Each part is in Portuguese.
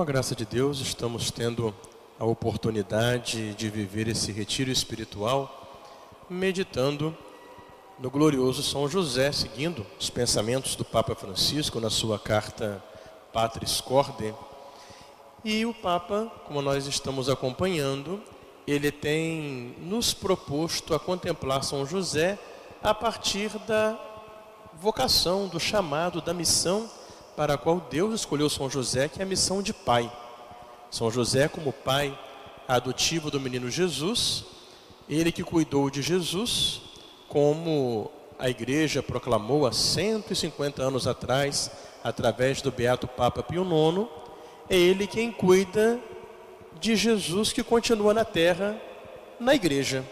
Com a graça de Deus, estamos tendo a oportunidade de viver esse retiro espiritual, meditando no glorioso São José, seguindo os pensamentos do Papa Francisco na sua carta Patris Corde. E o Papa, como nós estamos acompanhando, ele tem nos proposto a contemplar São José a partir da vocação, do chamado, da missão para a qual Deus escolheu São José, que é a missão de pai. São José, como pai adotivo do menino Jesus, ele que cuidou de Jesus, como a igreja proclamou há 150 anos atrás, através do beato Papa Pio IX, é ele quem cuida de Jesus que continua na terra, na igreja.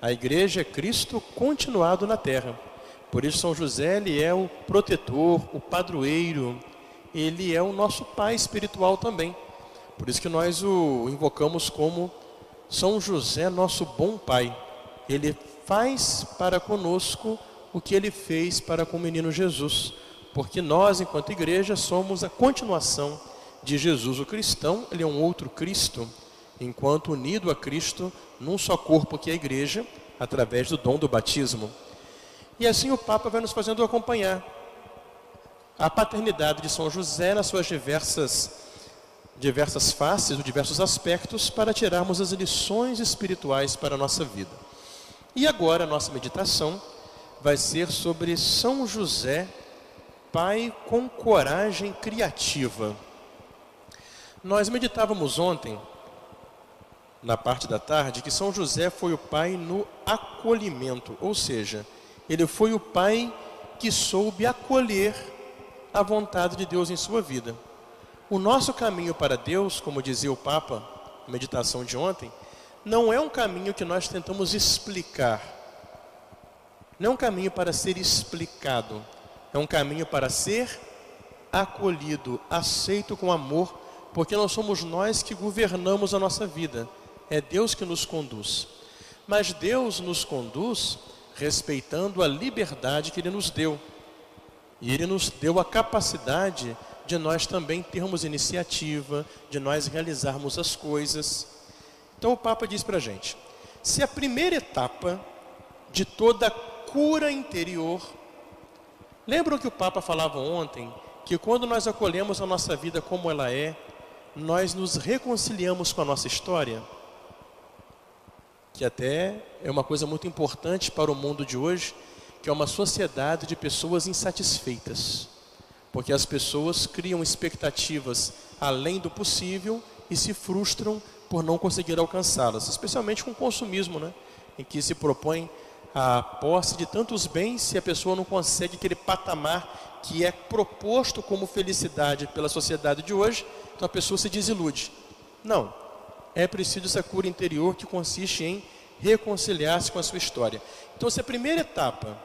A igreja é Cristo continuado na terra. Por isso São José ele é o protetor, o padroeiro, ele é o nosso pai espiritual também. Por isso que nós o invocamos como São José, nosso bom pai. Ele faz para conosco o que ele fez para com o menino Jesus, porque nós, enquanto igreja, somos a continuação de Jesus. O cristão, ele é um outro Cristo, enquanto unido a Cristo num só corpo que é a igreja, através do dom do batismo. E assim o Papa vai nos fazendo acompanhar a paternidade de São José nas suas diversas, diversas faces, ou diversos aspectos, para tirarmos as lições espirituais para a nossa vida. E agora a nossa meditação vai ser sobre São José, pai com coragem criativa. Nós meditávamos ontem, na parte da tarde, que São José foi o pai no acolhimento, ou seja, ele foi o pai que soube acolher a vontade de Deus em sua vida. O nosso caminho para Deus, como dizia o Papa na meditação de ontem, não é um caminho que nós tentamos explicar. Não é um caminho para ser explicado. É um caminho para ser acolhido, aceito com amor, porque não somos nós que governamos a nossa vida. É Deus que nos conduz. Mas Deus nos conduz respeitando a liberdade que Ele nos deu. E Ele nos deu a capacidade de nós também termos iniciativa, de nós realizarmos as coisas. Então o Papa diz para a gente: se a primeira etapa de toda cura interior, lembram que o Papa falava ontem que quando nós acolhemos a nossa vida como ela é, nós nos reconciliamos com a nossa história? Que até é uma coisa muito importante para o mundo de hoje, que é uma sociedade de pessoas insatisfeitas. Porque as pessoas criam expectativas além do possível e se frustram por não conseguir alcançá-las, especialmente com o consumismo, né? em que se propõe a posse de tantos bens se a pessoa não consegue aquele patamar que é proposto como felicidade pela sociedade de hoje, então a pessoa se desilude. Não, é preciso essa cura interior que consiste em reconciliar-se com a sua história. Então, se a primeira etapa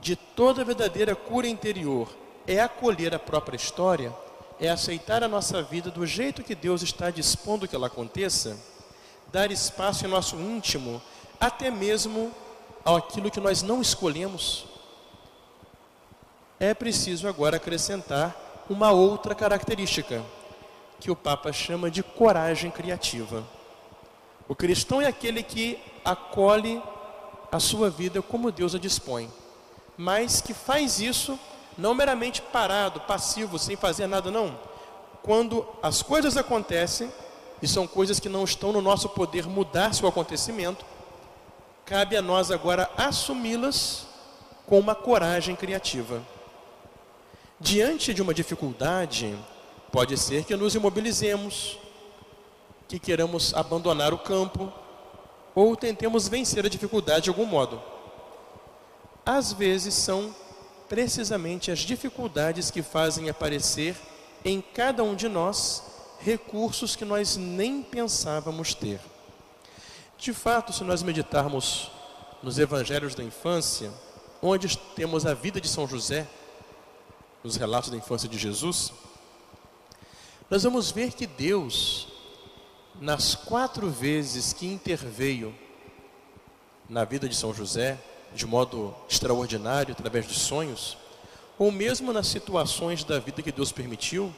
de toda verdadeira cura interior é acolher a própria história, é aceitar a nossa vida do jeito que Deus está dispondo que ela aconteça, dar espaço em nosso íntimo, até mesmo aquilo que nós não escolhemos, é preciso agora acrescentar uma outra característica, que o Papa chama de coragem criativa. O cristão é aquele que acolhe a sua vida como Deus a dispõe, mas que faz isso não meramente parado, passivo, sem fazer nada, não. Quando as coisas acontecem, e são coisas que não estão no nosso poder mudar seu acontecimento, cabe a nós agora assumi-las com uma coragem criativa. Diante de uma dificuldade, Pode ser que nos imobilizemos, que queiramos abandonar o campo, ou tentemos vencer a dificuldade de algum modo. Às vezes são precisamente as dificuldades que fazem aparecer em cada um de nós recursos que nós nem pensávamos ter. De fato, se nós meditarmos nos evangelhos da infância, onde temos a vida de São José, nos relatos da infância de Jesus, nós vamos ver que Deus, nas quatro vezes que interveio na vida de São José, de modo extraordinário, através de sonhos, ou mesmo nas situações da vida que Deus permitiu,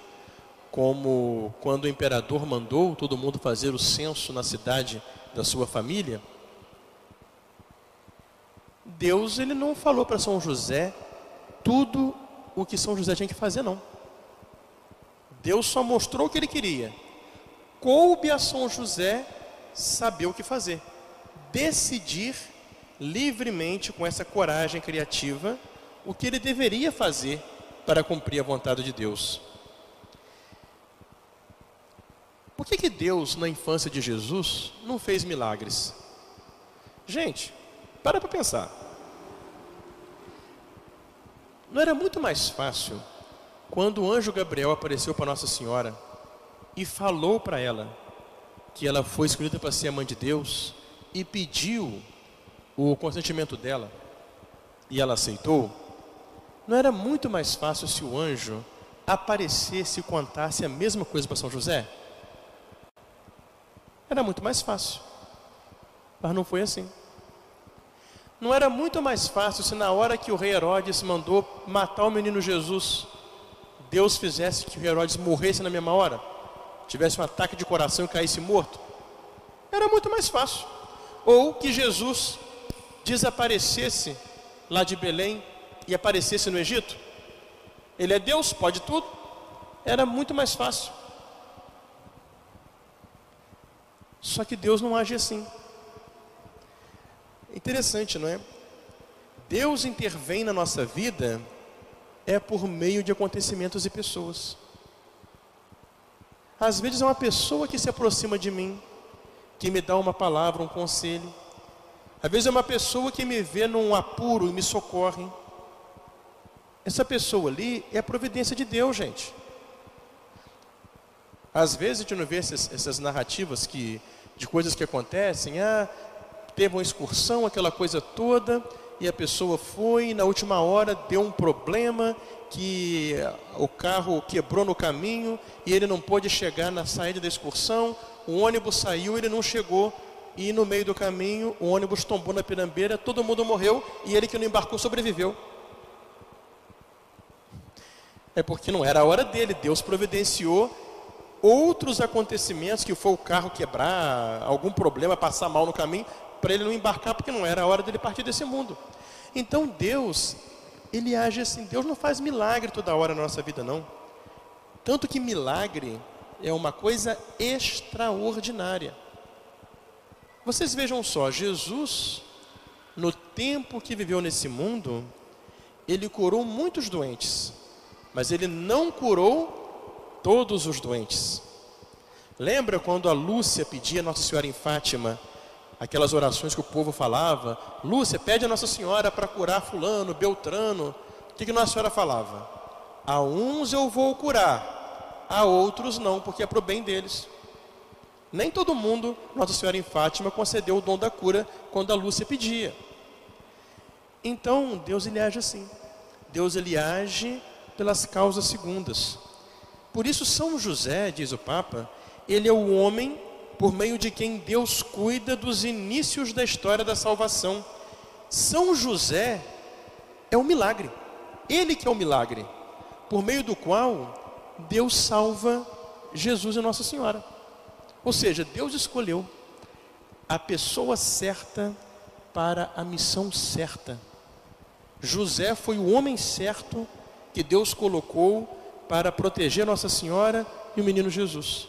como quando o imperador mandou todo mundo fazer o censo na cidade da sua família, Deus ele não falou para São José tudo o que São José tinha que fazer, não. Deus só mostrou o que ele queria. Coube a São José saber o que fazer, decidir livremente, com essa coragem criativa, o que ele deveria fazer para cumprir a vontade de Deus. Por que, que Deus, na infância de Jesus, não fez milagres? Gente, para para pensar. Não era muito mais fácil quando o anjo Gabriel apareceu para Nossa Senhora e falou para ela que ela foi escolhida para ser a mãe de Deus e pediu o consentimento dela e ela aceitou? Não era muito mais fácil se o anjo aparecesse e contasse a mesma coisa para São José? Era muito mais fácil. Mas não foi assim. Não era muito mais fácil se na hora que o rei Herodes mandou matar o menino Jesus, Deus fizesse que Herodes morresse na mesma hora? Tivesse um ataque de coração e caísse morto? Era muito mais fácil. Ou que Jesus desaparecesse lá de Belém e aparecesse no Egito? Ele é Deus, pode tudo. Era muito mais fácil. Só que Deus não age assim. Interessante, não é? Deus intervém na nossa vida é por meio de acontecimentos e pessoas. Às vezes é uma pessoa que se aproxima de mim, que me dá uma palavra, um conselho. Às vezes é uma pessoa que me vê num apuro e me socorre. Essa pessoa ali é a providência de Deus, gente. Às vezes a gente não vê essas, essas narrativas que de coisas que acontecem. Ah, teve uma excursão, aquela coisa toda, e a pessoa foi, na última hora deu um problema que o carro quebrou no caminho e ele não pôde chegar na saída da excursão. O ônibus saiu, ele não chegou e no meio do caminho o ônibus tombou na pirambeira, todo mundo morreu e ele que não embarcou sobreviveu. É porque não era a hora dele, Deus providenciou outros acontecimentos, que foi o carro quebrar, algum problema, passar mal no caminho, para ele não embarcar, porque não era a hora dele partir desse mundo. Então Deus, ele age assim, Deus não faz milagre toda hora na nossa vida, não. Tanto que milagre é uma coisa extraordinária. Vocês vejam só, Jesus, no tempo que viveu nesse mundo, ele curou muitos doentes, mas ele não curou todos os doentes. Lembra quando a Lúcia pedia a Nossa Senhora em Fátima, aquelas orações que o povo falava? Lúcia, pede a Nossa Senhora para curar fulano, Beltrano. O que, que Nossa Senhora falava? A uns eu vou curar, a outros não, porque é para o bem deles. Nem todo mundo, Nossa Senhora em Fátima, concedeu o dom da cura quando a Lúcia pedia. Então, Deus ele age assim. Deus ele age pelas causas segundas. Por isso, São José, diz o Papa, ele é o homem por meio de quem Deus cuida dos inícios da história da salvação. São José é um milagre, ele que é o um milagre, por meio do qual Deus salva Jesus e Nossa Senhora. Ou seja, Deus escolheu a pessoa certa para a missão certa. José foi o homem certo que Deus colocou para proteger Nossa Senhora e o menino Jesus.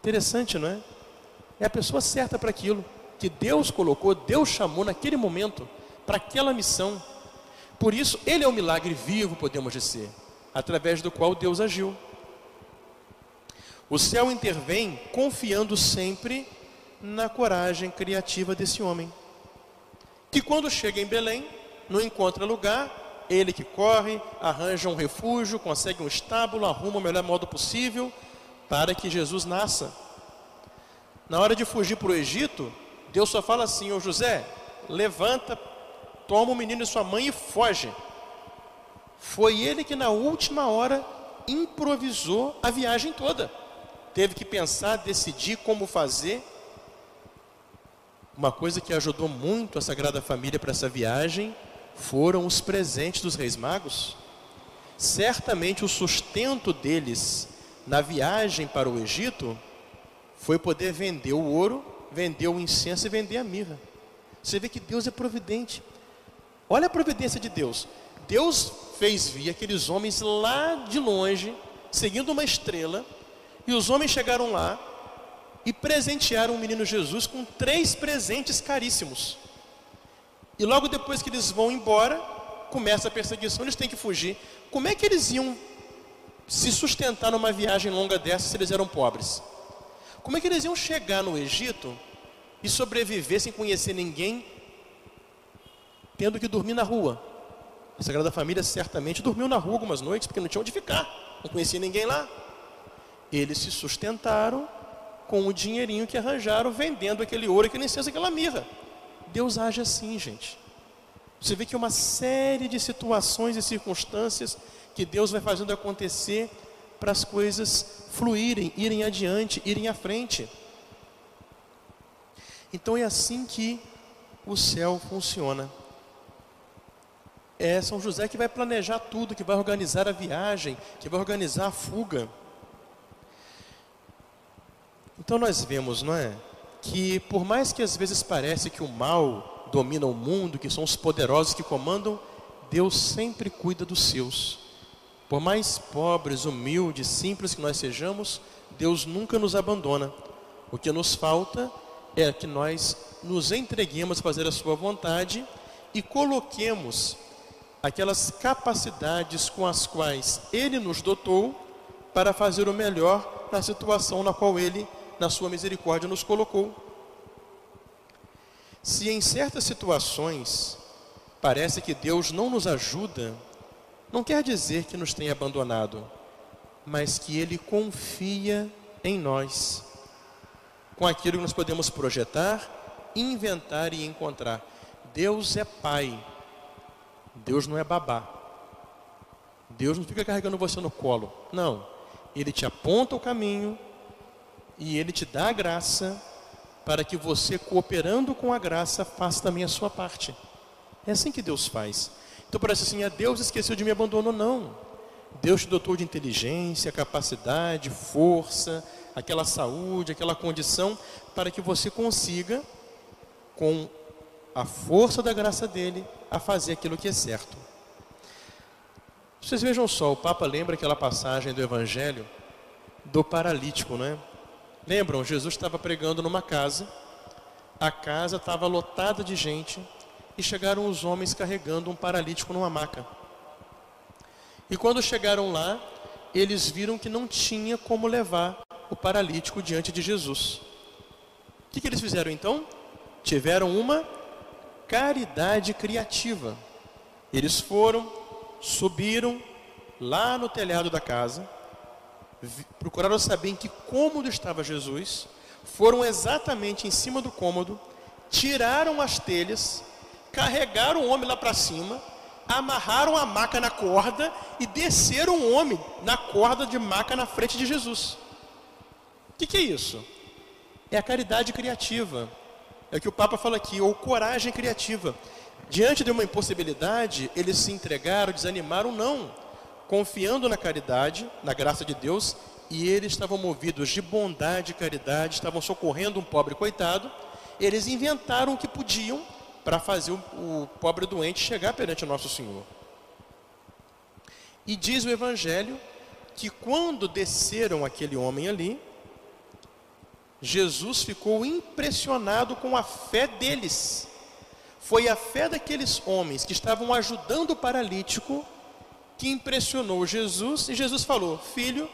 Interessante, não é? É a pessoa certa para aquilo que Deus colocou, Deus chamou naquele momento para aquela missão. Por isso, ele é o milagre vivo, podemos dizer, através do qual Deus agiu. O céu intervém confiando sempre na coragem criativa desse homem, que quando chega em Belém, não encontra lugar, ele que corre, arranja um refúgio, consegue um estábulo, arruma o melhor modo possível para que Jesus nasça. Na hora de fugir para o Egito, Deus só fala assim: Ô José, levanta, toma o menino e sua mãe e foge. Foi ele que na última hora improvisou a viagem toda. Teve que pensar, decidir como fazer. Uma coisa que ajudou muito a Sagrada Família para essa viagem foram os presentes dos reis magos. certamente o sustento deles na viagem para o Egito foi poder vender o ouro, vender o incenso e vender a mirra. Você vê que Deus é providente. Olha a providência de Deus. Deus fez vir aqueles homens lá de longe, seguindo uma estrela, e os homens chegaram lá e presentearam o menino Jesus com três presentes caríssimos. E logo depois que eles vão embora, começa a perseguição, eles têm que fugir. Como é que eles iam se sustentar numa viagem longa dessa se eles eram pobres? Como é que eles iam chegar no Egito e sobreviver sem conhecer ninguém, tendo que dormir na rua? A Sagrada Família certamente dormiu na rua algumas noites, porque não tinha onde ficar, não conhecia ninguém lá. Eles se sustentaram com o dinheirinho que arranjaram vendendo aquele ouro, aquele incenso, aquela mirra. Deus age assim, gente. Você vê que é uma série de situações e circunstâncias que Deus vai fazendo acontecer para as coisas fluírem, irem adiante, irem à frente. Então é assim que o céu funciona. É São José que vai planejar tudo, que vai organizar a viagem, que vai organizar a fuga. Então nós vemos, não é? Que por mais que às vezes parece que o mal domina o mundo, que são os poderosos que comandam, Deus sempre cuida dos seus. Por mais pobres, humildes, simples que nós sejamos, Deus nunca nos abandona. O que nos falta é que nós nos entreguemos a fazer a sua vontade e coloquemos aquelas capacidades com as quais ele nos dotou para fazer o melhor na situação na qual ele, na sua misericórdia, nos colocou. Se em certas situações parece que Deus não nos ajuda, não quer dizer que nos tenha abandonado, mas que Ele confia em nós, com aquilo que nós podemos projetar, inventar e encontrar. Deus é Pai, Deus não é babá. Deus não fica carregando você no colo, não. Ele te aponta o caminho e Ele te dá a graça para que você, cooperando com a graça, faça também a sua parte. É assim que Deus faz. Então parece assim, a Deus esqueceu de me abandonou, não. Deus te dotou de inteligência, capacidade, força, aquela saúde, aquela condição, para que você consiga, com a força da graça dele, a fazer aquilo que é certo. Vocês vejam só, o Papa lembra aquela passagem do Evangelho do paralítico, não é? Lembram? Jesus estava pregando numa casa, a casa estava lotada de gente e chegaram os homens carregando um paralítico numa maca. E quando chegaram lá, eles viram que não tinha como levar o paralítico diante de Jesus. O que, que eles fizeram então? Tiveram uma caridade criativa. Eles foram, subiram lá no telhado da casa, procuraram saber em que cômodo estava Jesus, foram exatamente em cima do cômodo, tiraram as telhas, carregaram o homem lá para cima, amarraram a maca na corda e desceram o homem na corda de maca na frente de Jesus. O que, que é isso? É a caridade criativa. É o que o Papa fala aqui, ou coragem criativa. Diante de uma impossibilidade, eles se entregaram, desanimaram, não confiando na caridade, na graça de Deus, e eles estavam movidos de bondade e caridade, estavam socorrendo um pobre coitado, eles inventaram o que podiam para fazer o, o pobre doente chegar perante nosso Senhor. E diz o Evangelho que quando desceram aquele homem ali, Jesus ficou impressionado com a fé deles. Foi a fé daqueles homens que estavam ajudando o paralítico que impressionou Jesus e Jesus falou: Filho,